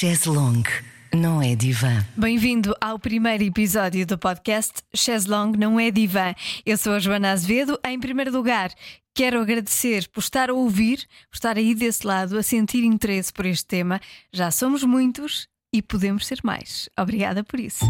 Chaise longue não é divã. Bem-vindo ao primeiro episódio do podcast Chaise Long Não é Divã. Eu sou a Joana Azevedo. Em primeiro lugar, quero agradecer por estar a ouvir, por estar aí desse lado, a sentir interesse por este tema. Já somos muitos e podemos ser mais. Obrigada por isso.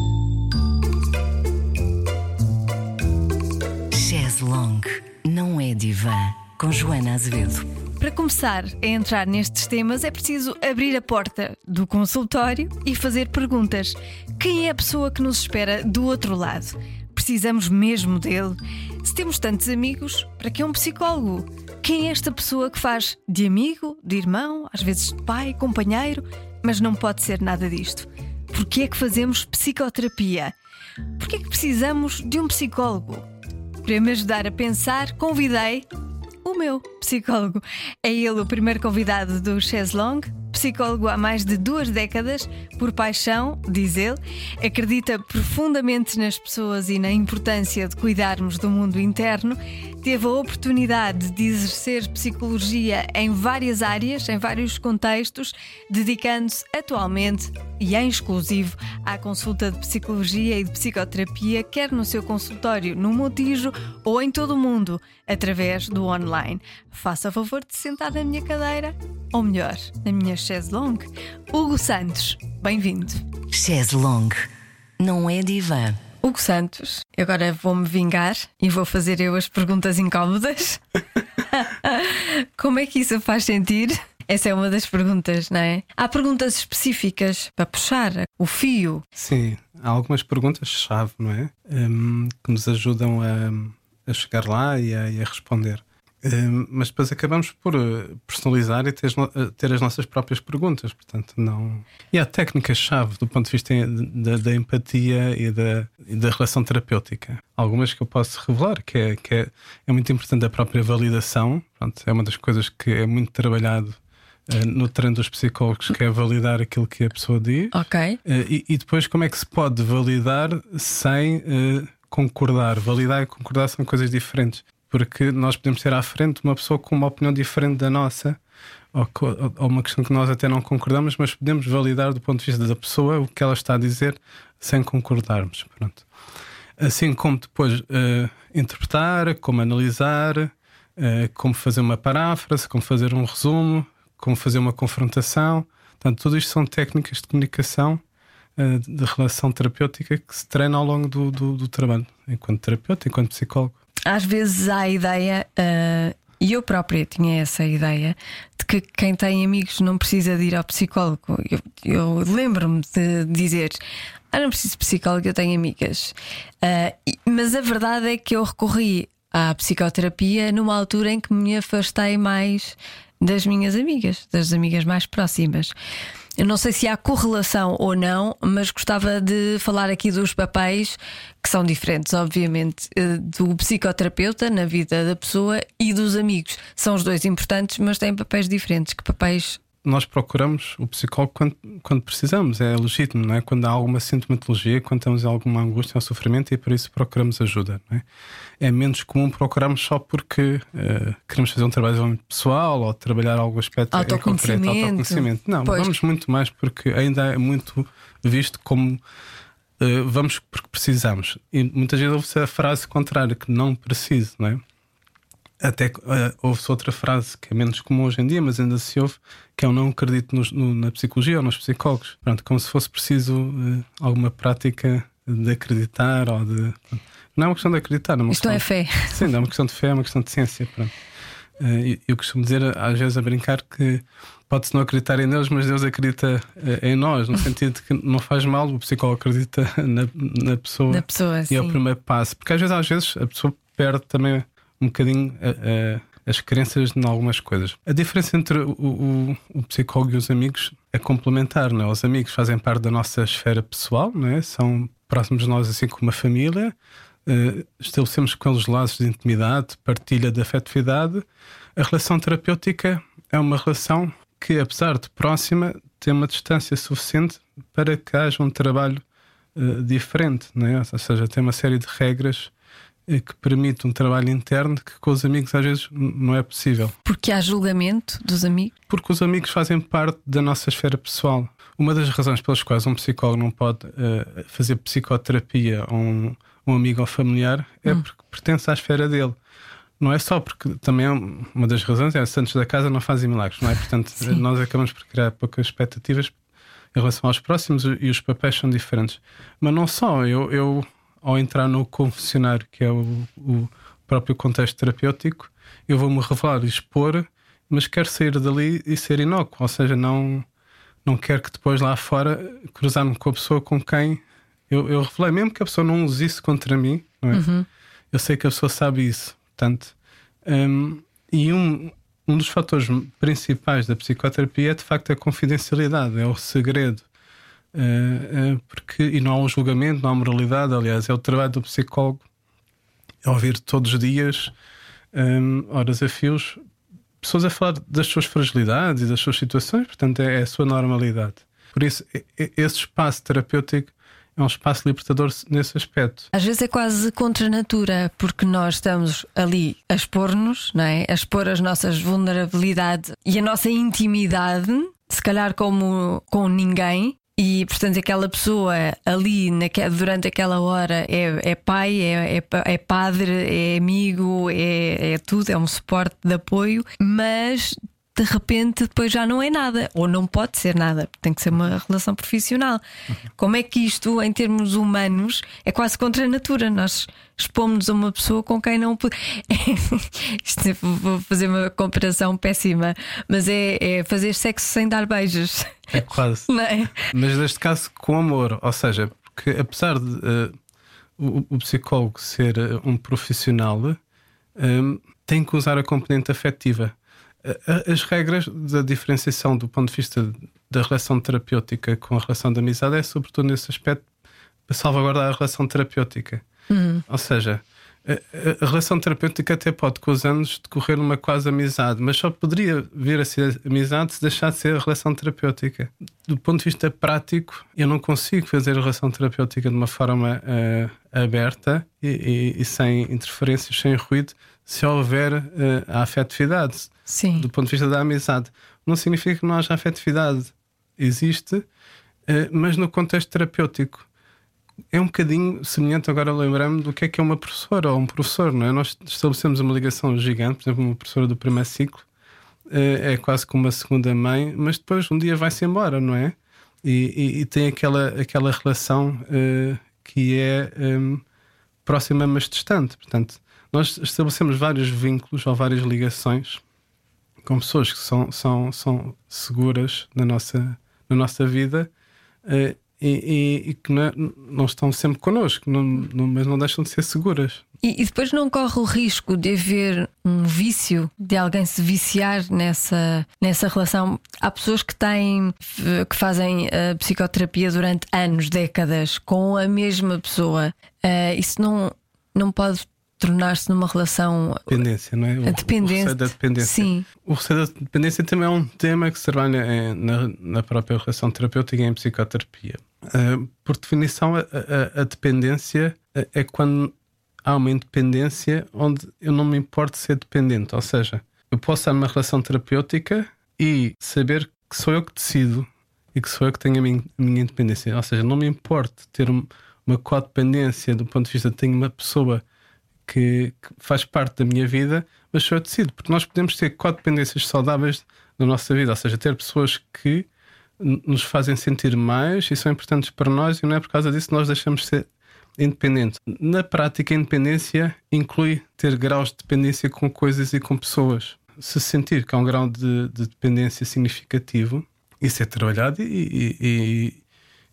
Chaise longue não é divã. Com Joana Azevedo. Para começar a entrar nestes temas, é preciso abrir a porta do consultório e fazer perguntas. Quem é a pessoa que nos espera do outro lado? Precisamos mesmo dele? Se temos tantos amigos, para que um psicólogo? Quem é esta pessoa que faz de amigo, de irmão, às vezes de pai, companheiro, mas não pode ser nada disto? Por que é que fazemos psicoterapia? Por que é que precisamos de um psicólogo? Para me ajudar a pensar, convidei o meu psicólogo. É ele o primeiro convidado do Chess Long, psicólogo há mais de duas décadas, por paixão, diz ele, acredita profundamente nas pessoas e na importância de cuidarmos do mundo interno. Teve a oportunidade de exercer psicologia em várias áreas, em vários contextos, dedicando-se atualmente e em exclusivo à consulta de psicologia e de psicoterapia, quer no seu consultório no Montijo ou em todo o mundo, através do online. Faça favor de sentar na minha cadeira, ou melhor, na minha chaise longue. Hugo Santos, bem-vindo. Chaise longue não é divã. Hugo Santos, agora vou-me vingar e vou fazer eu as perguntas incómodas. Como é que isso faz sentir? Essa é uma das perguntas, não é? Há perguntas específicas para puxar o fio. Sim, há algumas perguntas-chave, não é? Um, que nos ajudam a, a chegar lá e a, e a responder. Um, mas depois acabamos por uh, personalizar e ter, ter, as nossas próprias perguntas, portanto, não. E há técnicas-chave do ponto de vista da, da empatia e da, e da, relação terapêutica. Algumas que eu posso revelar, que é, que é, é muito importante a própria validação, pronto, é uma das coisas que é muito trabalhado Uh, no treino dos psicólogos, que é validar aquilo que a pessoa diz. Ok. E, e, depois, como é que se pode validar sem uh, concordar? Validar e concordar são coisas diferentes, porque nós podemos ter à frente uma pessoa com uma opinião diferente da nossa. Ou, ou uma questão que nós até não concordamos, mas podemos validar do ponto de vista da pessoa o que ela está a dizer sem concordarmos. Pronto. Assim como depois interpretar, como analisar, como fazer uma paráfrase, como fazer um resumo, como fazer uma confrontação. Portanto, tudo isto são técnicas de comunicação, uh, de relação terapêutica que se treina ao longo do, do, do, trabalho, enquanto terapeuta, enquanto psicólogo. Às vezes há a ideia, uh, e eu própria tinha essa ideia, de que quem tem amigos não precisa de ir ao psicólogo. Eu, eu lembro-me de dizer. Ah, não preciso de psicólogo, eu tenho amigas. Uh, mas a verdade é que eu recorri à psicoterapia numa altura em que me afastei mais das minhas amigas, das amigas mais próximas. Eu não sei se há correlação ou não, mas gostava de falar aqui dos papéis que são diferentes, obviamente, eh, do psicoterapeuta na vida da pessoa e dos amigos. São os dois importantes, mas têm papéis diferentes. Que papéis nós procuramos o psicólogo quando, quando, precisamos, é legítimo, não é? Quando há alguma sintomatologia, quando temos alguma angústia ou sofrimento e por isso procuramos ajuda, não é? É menos comum procurarmos só porque uh, queremos fazer um trabalho pessoal ou trabalhar algum aspecto autoconhecimento. concreto, autoconhecimento. Não, pois. vamos muito mais porque ainda é muito visto como uh, vamos porque precisamos. E muitas vezes ouve-se a frase contrária, que não preciso, não é? Até uh, ouve-se outra frase que é menos comum hoje em dia, mas ainda se ouve, que é eu não acredito nos, no, na psicologia ou nos psicólogos. Pronto, como se fosse preciso uh, alguma prática de acreditar ou de. Não é uma questão de acreditar, é uma Isto questão, é fé. Sim, é uma questão de fé, é uma questão de ciência. Pronto. Uh, eu costumo dizer, às vezes, a brincar que pode-se não acreditar em Deus, mas Deus acredita em nós, no sentido de que não faz mal, o psicólogo acredita na, na pessoa. Na pessoa, e sim. é o primeiro passo. Porque às vezes, às vezes a pessoa perde também um bocadinho as crenças em algumas coisas. A diferença entre o, o, o, psicólogo e os amigos é complementar, não é? Os amigos fazem parte da nossa esfera pessoal, não é? São próximos de nós, assim como uma família. Uh, estabelecemos com eles laços de intimidade, partilha de afetividade. A relação terapêutica é uma relação que, apesar de próxima, tem uma distância suficiente para que haja um trabalho uh, diferente, não é? ou seja, tem uma série de regras que permite um trabalho interno que com os amigos às vezes não é possível. Porque há julgamento dos amigos? Porque os amigos fazem parte da nossa esfera pessoal. uma das razões pelas quais um psicólogo não pode uh, fazer psicoterapia a um, um amigo ou familiar é hum. porque pertence à esfera dele. Não é só porque também é uma das razões é santos da casa não fazem milagres, não é? Portanto, Sim. nós acabamos por criar poucas expectativas em relação aos próximos e os papéis são diferentes. Mas não só, eu, eu ao entrar no confessionário, que é o, o próprio contexto terapêutico, eu vou-me revelar e expor, mas quero sair dali e ser inócuo, ou seja, não, não quero que depois lá fora cruzar-me com a pessoa com quem eu, eu revelei, mesmo que a pessoa não use isso contra mim, não é? Uhum. eu sei que a pessoa sabe isso. Portanto, um, e um, um dos fatores principais da psicoterapia é de facto a confidencialidade, é o segredo. Uh, uh, porque, e não há um julgamento, não há moralidade, aliás, é o trabalho do psicólogo é ouvir todos os dias, horas a fios, pessoas a falar das suas fragilidades e das suas situações, portanto, é, é a sua normalidade. Por isso, esse espaço terapêutico é um espaço libertador nesse aspecto. Às vezes é quase contra a natura, porque nós estamos ali a expor-nos, não é? a expor as nossas vulnerabilidades e a nossa intimidade, se calhar como com ninguém. E portanto, aquela pessoa ali durante aquela hora é, é pai, é, é, é, padre, é amigo, é, é tudo, é um suporte de apoio, mas de repente depois já não é nada, ou não pode ser nada, tem que ser uma relação profissional. Como é que isto, em termos humanos, é quase contra a natura? Nós expomos a uma pessoa com quem não. isto, é, vou fazer uma comparação péssima, mas é, é fazer sexo sem dar beijos. É quase. É? Mas neste caso com amor, ou seja, porque apesar de uh, o, o, psicólogo ser uh, um profissional, uh, tem que usar a componente afetiva. As regras da diferenciação do ponto de vista da relação terapêutica com a relação de amizade é sobretudo nesse aspecto para salvaguardar a relação terapêutica. Uhum. Ou seja, a, a, relação terapêutica até pode com os anos decorrer uma quase amizade, mas só poderia vir a ser amizade se deixar de ser a relação terapêutica. Do ponto de vista prático, eu não consigo fazer a relação terapêutica de uma forma uh, aberta e, e, e, sem interferências, sem ruído, se houver uh, a afetividade. Sim. Do ponto de vista da amizade. Não significa que não haja afetividade. Existe, uh, mas no contexto terapêutico. É um bocadinho semelhante, agora lembrando do que é que é uma professora ou um professor, não é? Nós estabelecemos uma ligação gigante, por exemplo, uma professora do primeiro ciclo uh, é quase como uma segunda mãe, mas depois um dia vai-se embora, não é? E, e, e, tem aquela, aquela relação que é um, próxima, mas distante. Portanto, nós estabelecemos vários vínculos ou várias ligações com pessoas que são, são, são seguras na nossa, na nossa vida uh, e, e, e, que não, não, estão sempre connosco, não, não, mas não deixam de ser seguras. E, e, depois não corre o risco de haver um vício, de alguém se viciar nessa, nessa relação. Há pessoas que têm, que fazem a psicoterapia durante anos, décadas, com a mesma pessoa. Uh, isso não, não pode tornar-se numa relação. Dependência, não é? O, dependência. O da dependência. Sim. O receio da dependência também é um tema que se trabalha em, na, na própria relação terapêutica e em psicoterapia. Uh, por definição, a, a, a, dependência é quando há uma independência onde eu não me importo ser dependente. Ou seja, eu posso estar numa relação terapêutica e saber que sou eu que decido e que sou eu que tenho a minha, a minha independência. Ou seja, não me importo ter um, uma codependência do ponto de vista de tenho uma pessoa que, que, faz parte da minha vida, mas sou eu decido, porque nós podemos ter codependências saudáveis na nossa vida, ou seja, ter pessoas que nos fazem sentir mais e são importantes para nós, e não é por causa disso que nós deixamos de ser independentes. Na prática, a independência inclui ter graus de dependência com coisas e com pessoas. Se sentir que há um grau de, de dependência significativo, isso é trabalhado e, e,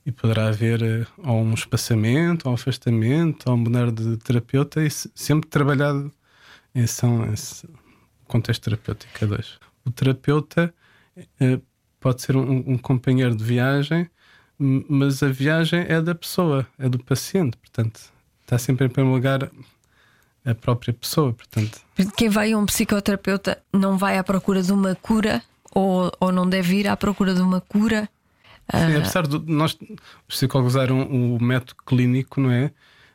e poderá haver uh, ou um espaçamento, ou um afastamento, ou mudar de terapeuta, e sempre trabalhado em esse contexto terapêutico a dois. O terapeuta uh, pode ser um, um, companheiro de viagem, mas a viagem é da pessoa, é do paciente, portanto, está sempre em primeiro lugar a própria pessoa. Portanto. Quem vai a um psicoterapeuta não vai à procura de uma cura ou, ou não deve ir à procura de uma cura Sim, apesar de nós, os psicólogos usarem o método clínico, não é?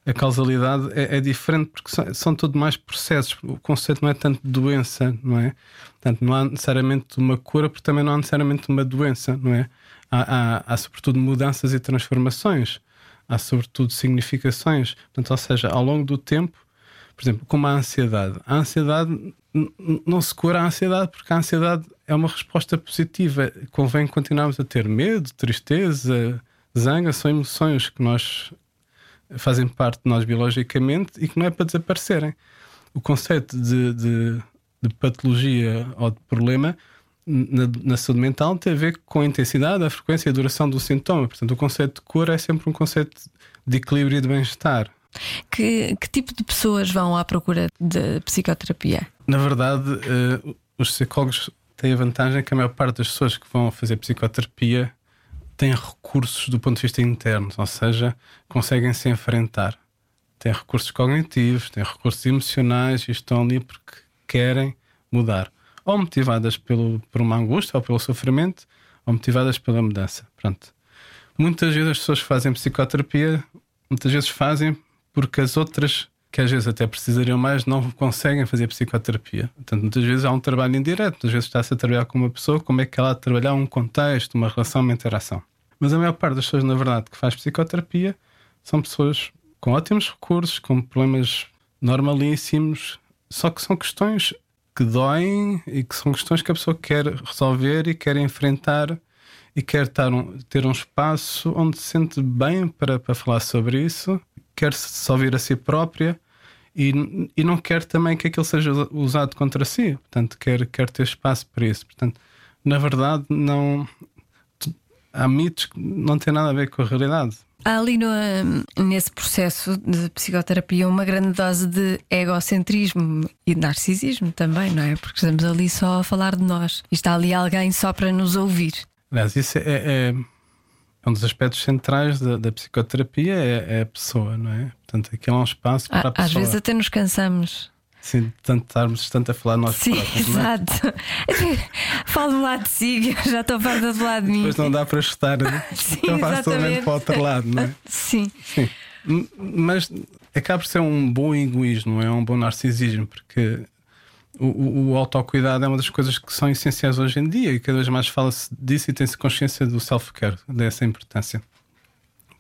A causalidade é, é diferente porque são, são tudo mais processos. O conceito não é tanto doença, não é? Portanto, não há necessariamente uma cura, porque também não há necessariamente uma doença, não é? há, há, há sobretudo mudanças e transformações, há sobretudo significações. Portanto, ou seja, ao longo do tempo, por exemplo, como a ansiedade. A ansiedade não se cura a ansiedade porque a ansiedade é uma resposta positiva. Convém continuarmos a ter medo, tristeza, zanga, são emoções que nós fazem parte de nós biologicamente e que não é para desaparecerem. O conceito de, de, de patologia ou de problema na, na, saúde mental tem a ver com a intensidade, a frequência e a duração do sintoma. Portanto, o conceito de cura é sempre um conceito de equilíbrio e de bem-estar. Que, que, tipo de pessoas vão à procura de psicoterapia? Na verdade, uh, os psicólogos têm a vantagem que a maior parte das pessoas que vão fazer psicoterapia têm recursos do ponto de vista interno, ou seja, conseguem se enfrentar. Têm recursos cognitivos, têm recursos emocionais e estão ali porque querem mudar. Ou motivadas pelo, por uma angústia ou pelo sofrimento, ou motivadas pela mudança. Pronto. Muitas vezes as pessoas fazem psicoterapia, muitas vezes fazem porque as outras, que às vezes até precisariam mais, não conseguem fazer psicoterapia. Portanto, muitas vezes há um trabalho indireto, muitas vezes está-se a trabalhar com uma pessoa, como é que ela há de trabalhar um contexto, uma relação, uma interação. Mas a maior parte das pessoas, na verdade, que faz psicoterapia são pessoas com ótimos recursos, com problemas normalíssimos, só que são questões que doem e que são questões que a pessoa quer resolver e quer enfrentar e quer um, ter um espaço onde se sente bem para, para falar sobre isso, quer se ouvir a si própria e, e não quer também que aquilo seja usado contra si. Portanto, quer, quer ter espaço para isso. Portanto, na verdade, não há mitos que não têm nada a ver com a realidade. Há ali no, nesse processo de psicoterapia uma grande dose de egocentrismo e de narcisismo também, não é? Porque estamos ali só a falar de nós e está ali alguém só para nos ouvir. Aliás, isso é, é, é um dos aspectos centrais da, da psicoterapia, é, é, a pessoa, não é? Portanto, aquilo é um espaço para a pessoa. Às vezes até nos cansamos. Sim, tanto estarmos tanto a falar nós Sim, próprios. É? exato. É? Falo do lado de si, já estou farta do lado de mim. Depois não dá para estar, né? Sim, então faz totalmente para o outro lado, não é? Sim. Sim. Mas acaba por ser um bom egoísmo, é um bom narcisismo, porque o, o, autocuidado é uma das coisas que são essenciais hoje em dia e cada vez mais fala-se disso e tem-se consciência do self-care, dessa importância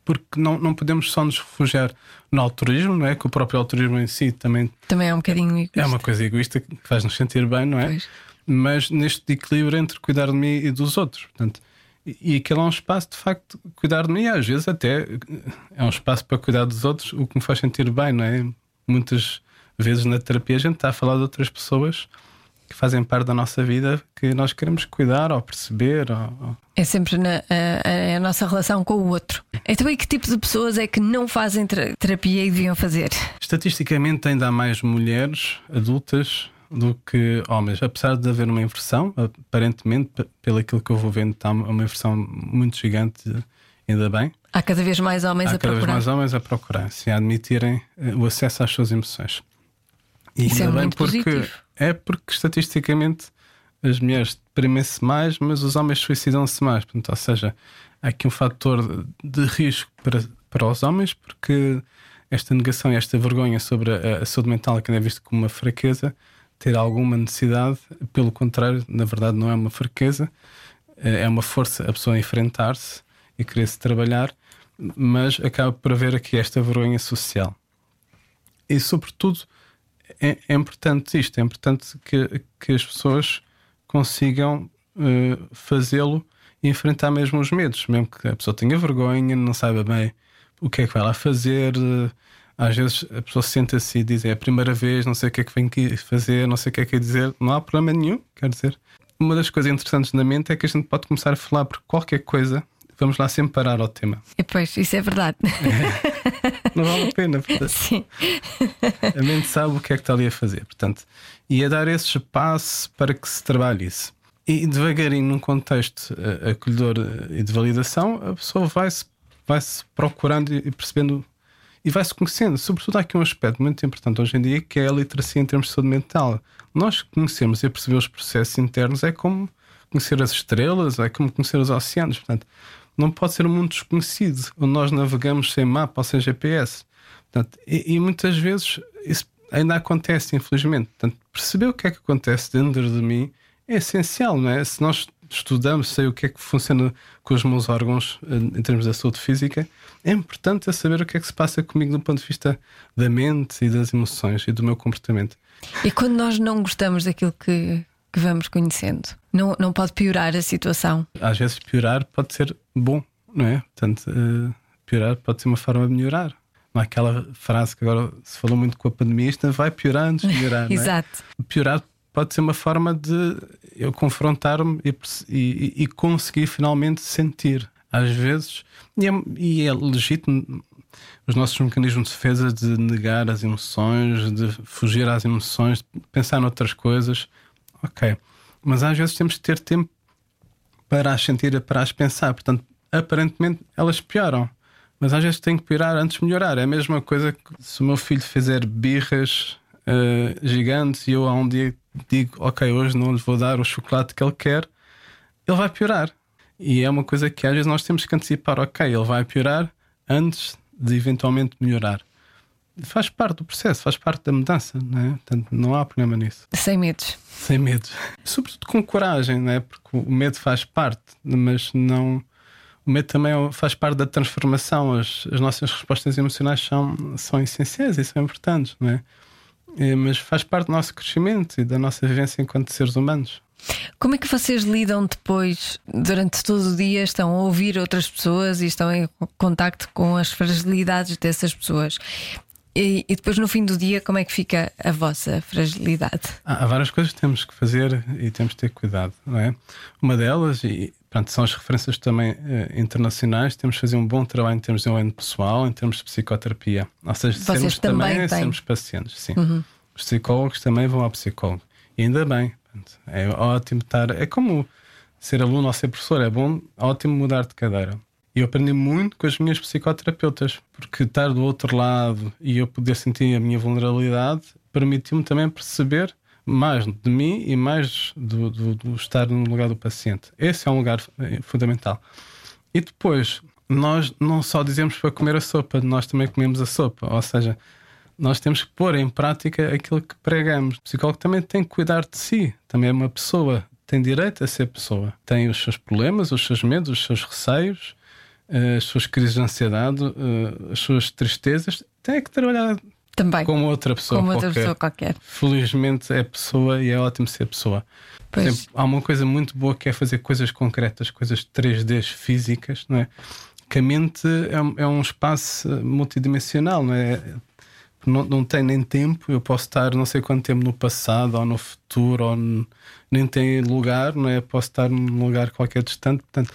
porque não, não podemos só nos refugiar no altruísmo, não é? Que o próprio altruísmo em si também. Também é um bocadinho egoísta. É uma coisa egoísta que faz-nos sentir bem, não é? Pois. Mas neste equilíbrio entre cuidar de mim e dos outros. Portanto, e, e aquele é um espaço de facto cuidar de mim, e às vezes até é um espaço para cuidar dos outros, o que me faz sentir bem, não é? Muitas vezes na terapia a gente está a falar de outras pessoas que fazem parte da nossa vida que nós queremos cuidar ou perceber. Ou... É sempre na, a, a, nossa relação com o outro. Então, e que tipo de pessoas é que não fazem terapia e deviam fazer? Estatisticamente, ainda há mais mulheres adultas do que homens, apesar de haver uma inversão, aparentemente, pelo aquilo que eu vou vendo, está uma inversão muito gigante, ainda bem. Há cada vez mais homens há a procurar. Há cada vez mais homens a procurar, se admitirem eh, o acesso às suas emoções. E Isso ainda é bem porque positivo. é porque estatisticamente as mulheres deprimem-se mais, mas os homens suicidam-se mais. Portanto, ou seja, há aqui um fator de risco para, para os homens, porque esta negação e esta vergonha sobre a, a saúde mental, que é vista como uma fraqueza, ter alguma necessidade, pelo contrário, na verdade, não é uma fraqueza, é uma força a pessoa enfrentar-se e querer-se trabalhar, mas acaba por haver aqui esta vergonha social. E, sobretudo, é, é importante isto, é importante que, que as pessoas consigam uh, fazê-lo e enfrentar mesmo os medos, mesmo que a pessoa tenha vergonha, não saiba bem o que é que vai lá fazer. Uh, às vezes a pessoa senta-se e diz é a primeira vez, não sei o que é que vem aqui fazer, não sei o que é que é dizer, não há problema nenhum, quer dizer. Uma das coisas interessantes na mente é que a gente pode começar a falar por qualquer coisa vamos lá sempre parar ao tema. E pois, isso é verdade. Não vale a pena. Portanto, Sim. A mente sabe o que é que está ali a fazer. Portanto, e a dar esse espaço para que se trabalhe isso. E devagarinho, num contexto uh, acolhedor uh, e de validação, a pessoa vai-se vai -se procurando e percebendo e vai-se conhecendo. Sobretudo, há aqui um aspecto muito importante hoje em dia que é a literacia em termos de saúde mental. Nós conhecemos e perceber os processos internos é como conhecer as estrelas, é como conhecer os oceanos. Portanto, não pode ser um mundo desconhecido, onde nós navegamos sem mapa ou sem GPS. Portanto, e, e, muitas vezes isso ainda acontece, infelizmente. Portanto, perceber o que é que acontece dentro de mim é essencial, não é? Se nós estudamos, sei o que é que funciona com os meus órgãos eh, em termos da saúde física, é importante saber o que é que se passa comigo do ponto de vista da mente e das emoções e do meu comportamento. E quando nós não gostamos daquilo que, que vamos conhecendo, não, não pode piorar a situação? Às vezes, piorar pode ser bom, não é? Portanto, uh, piorar pode ser uma forma de melhorar. Não é aquela frase que agora se falou muito com a pandemia, isto vai piorar antes de melhorar. Exato. É? Piorar pode ser uma forma de eu confrontar-me e, e, e, conseguir finalmente sentir. Às vezes, e é, e é legítimo os nossos mecanismos de defesa de negar as emoções, de fugir às emoções, de pensar noutras coisas. Ok. Mas às vezes temos que ter tempo para as sentir, para as pensar. Portanto, aparentemente elas pioram. Mas às vezes tem que piorar antes de melhorar. É a mesma coisa que se o meu filho fizer birras uh, gigantes e eu há um dia digo, ok, hoje não lhe vou dar o chocolate que ele quer, ele vai piorar. E é uma coisa que às vezes nós temos que antecipar, ok, ele vai piorar antes de eventualmente melhorar. Faz parte do processo, faz parte da mudança, não é? Portanto, não há problema nisso. Sem medos. Sem medos. Sobretudo com coragem, não é? Porque o medo faz parte, mas não o medo também faz parte da transformação. As, as nossas respostas emocionais são, são essenciais e são importantes, não é? é? Mas faz parte do nosso crescimento e da nossa vivência enquanto seres humanos. Como é que vocês lidam depois, durante todo o dia, estão a ouvir outras pessoas e estão em contacto com as fragilidades dessas pessoas? E, e, depois no fim do dia, como é que fica a vossa fragilidade? Há, há várias coisas que temos que fazer e temos que ter cuidado, não é? Uma delas, e pronto, são as referências também eh, internacionais, temos que fazer um bom trabalho em termos de desenvolvimento pessoal, em termos de psicoterapia. Ou seja, Vocês sermos também, sermos pacientes, sim. Uhum. Os psicólogos também vão ao psicólogo. E ainda bem, pronto, é ótimo estar. É como ser aluno ou ser professor, é bom, ótimo mudar de cadeira. Eu aprendi muito com as minhas psicoterapeutas, porque estar do outro lado e eu poder sentir a minha vulnerabilidade permitiu-me também perceber mais de mim e mais do, do, do, estar no lugar do paciente. Esse é um lugar eh, fundamental. E depois, nós não só dizemos para comer a sopa, nós também comemos a sopa. Ou seja, nós temos que pôr em prática aquilo que pregamos. O psicólogo também tem que cuidar de si, também é uma pessoa, tem direito a ser pessoa. Tem os seus problemas, os seus medos, os seus receios as suas crises de ansiedade, eh, as suas tristezas, tem que trabalhar também como outra pessoa, como outra qualquer. pessoa qualquer. Felizmente é pessoa e é ótimo ser pessoa. Por exemplo, há uma coisa muito boa que é fazer coisas concretas, coisas 3D físicas, não é? Que a mente é, é um espaço multidimensional, não é? Não, não tem nem tempo, eu posso estar não sei quanto tempo no passado ou no futuro, ou nem tem lugar, não é? Posso estar num lugar qualquer distante, portanto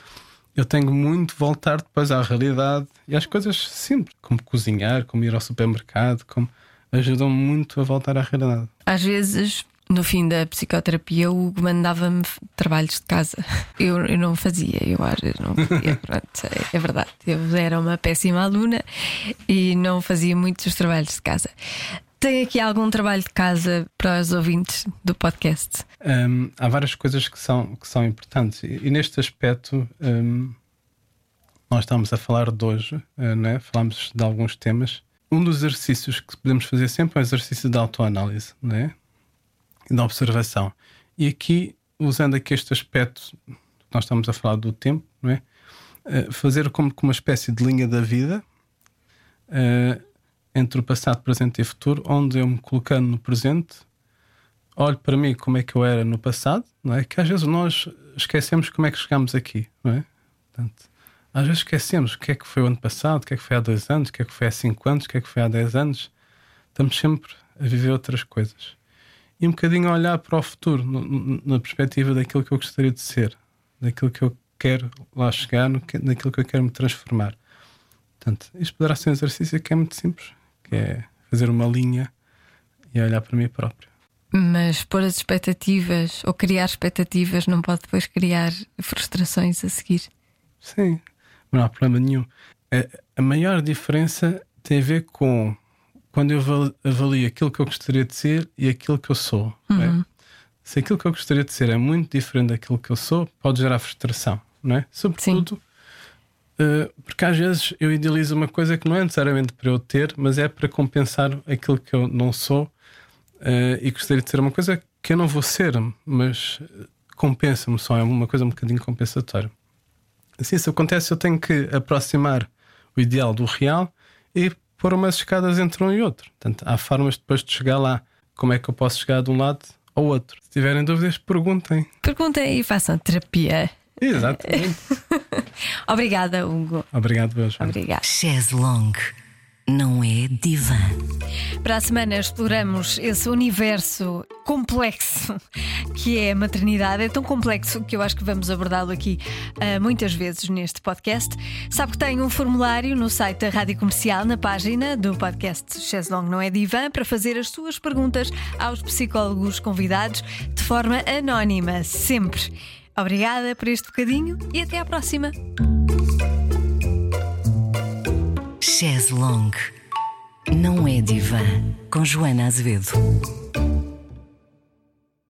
eu tenho muito voltar depois à realidade e às coisas simples, como cozinhar, como ir ao supermercado, como ajudam muito a voltar à realidade. Às vezes, no fim da psicoterapia, o Hugo mandava-me trabalhos de casa. Eu, eu não fazia, eu não fazia. Pronto, é, é verdade. Eu era uma péssima aluna e não fazia muitos trabalhos de casa. Tem aqui algum trabalho de casa para os ouvintes do podcast? Um, há várias coisas que são, que são importantes e, e neste aspecto um, nós estamos a falar de hoje, uh, né? falamos de alguns temas. Um dos exercícios que podemos fazer sempre é o exercício de autoanálise né? e da observação. E aqui, usando aqui este aspecto, nós estamos a falar do tempo, não é? Uh, fazer como, como uma espécie de linha da vida. Uh, entre o passado, presente e futuro, onde eu me colocando no presente, olho para mim como é que eu era no passado, não é? Que às vezes nós esquecemos como é que chegamos aqui, não é? Portanto, às vezes esquecemos o que é que foi o ano passado, o que é que foi há dois anos, o que é que foi há cinco anos, o que é que foi há dez anos. Estamos sempre a viver outras coisas. E um bocadinho a olhar para o futuro, no, na perspectiva daquilo que eu gostaria de ser, daquilo que eu quero lá chegar, no, naquilo que eu quero me transformar. Portanto, isto poderá ser um exercício que é muito simples que é fazer uma linha e olhar para mim próprio. Mas pôr as expectativas ou criar expectativas não pode depois criar frustrações a seguir. Sim, não há problema nenhum. A, a maior diferença tem a ver com quando eu avalio aquilo que eu gostaria de ser e aquilo que eu sou. É? Uhum. É? Se aquilo que eu gostaria de ser é muito diferente daquilo que eu sou, pode gerar frustração, não é? Sobretudo Sim. Uh, porque às vezes eu idealizo uma coisa que não é necessariamente para eu ter, mas é para compensar aquilo que eu não sou uh, e gostaria de ser uma coisa que eu não vou ser, mas compensa-me só, é uma coisa um bocadinho compensatória. Assim, se acontece, eu tenho que aproximar o ideal do real e pôr umas escadas entre um e outro. Portanto, há formas depois de chegar lá. Como é que eu posso chegar de um lado ao outro? Se tiverem dúvidas, perguntem. Perguntem e façam terapia. Exatamente. Obrigada, Hugo. Obrigado, Beijo. Obrigada. Chaise longue não é divã. Para a semana exploramos esse universo complexo que é a maternidade. É tão complexo que eu acho que vamos abordá-lo aqui uh, muitas vezes neste podcast. Sabe que tem um formulário no site da Rádio Comercial, na página do podcast Cheslong Não é Divã, para fazer as suas perguntas aos psicólogos convidados de forma anónima, sempre. Obrigada por este bocadinho e até à próxima. Chaise longue não é divã. Com Joana Azevedo.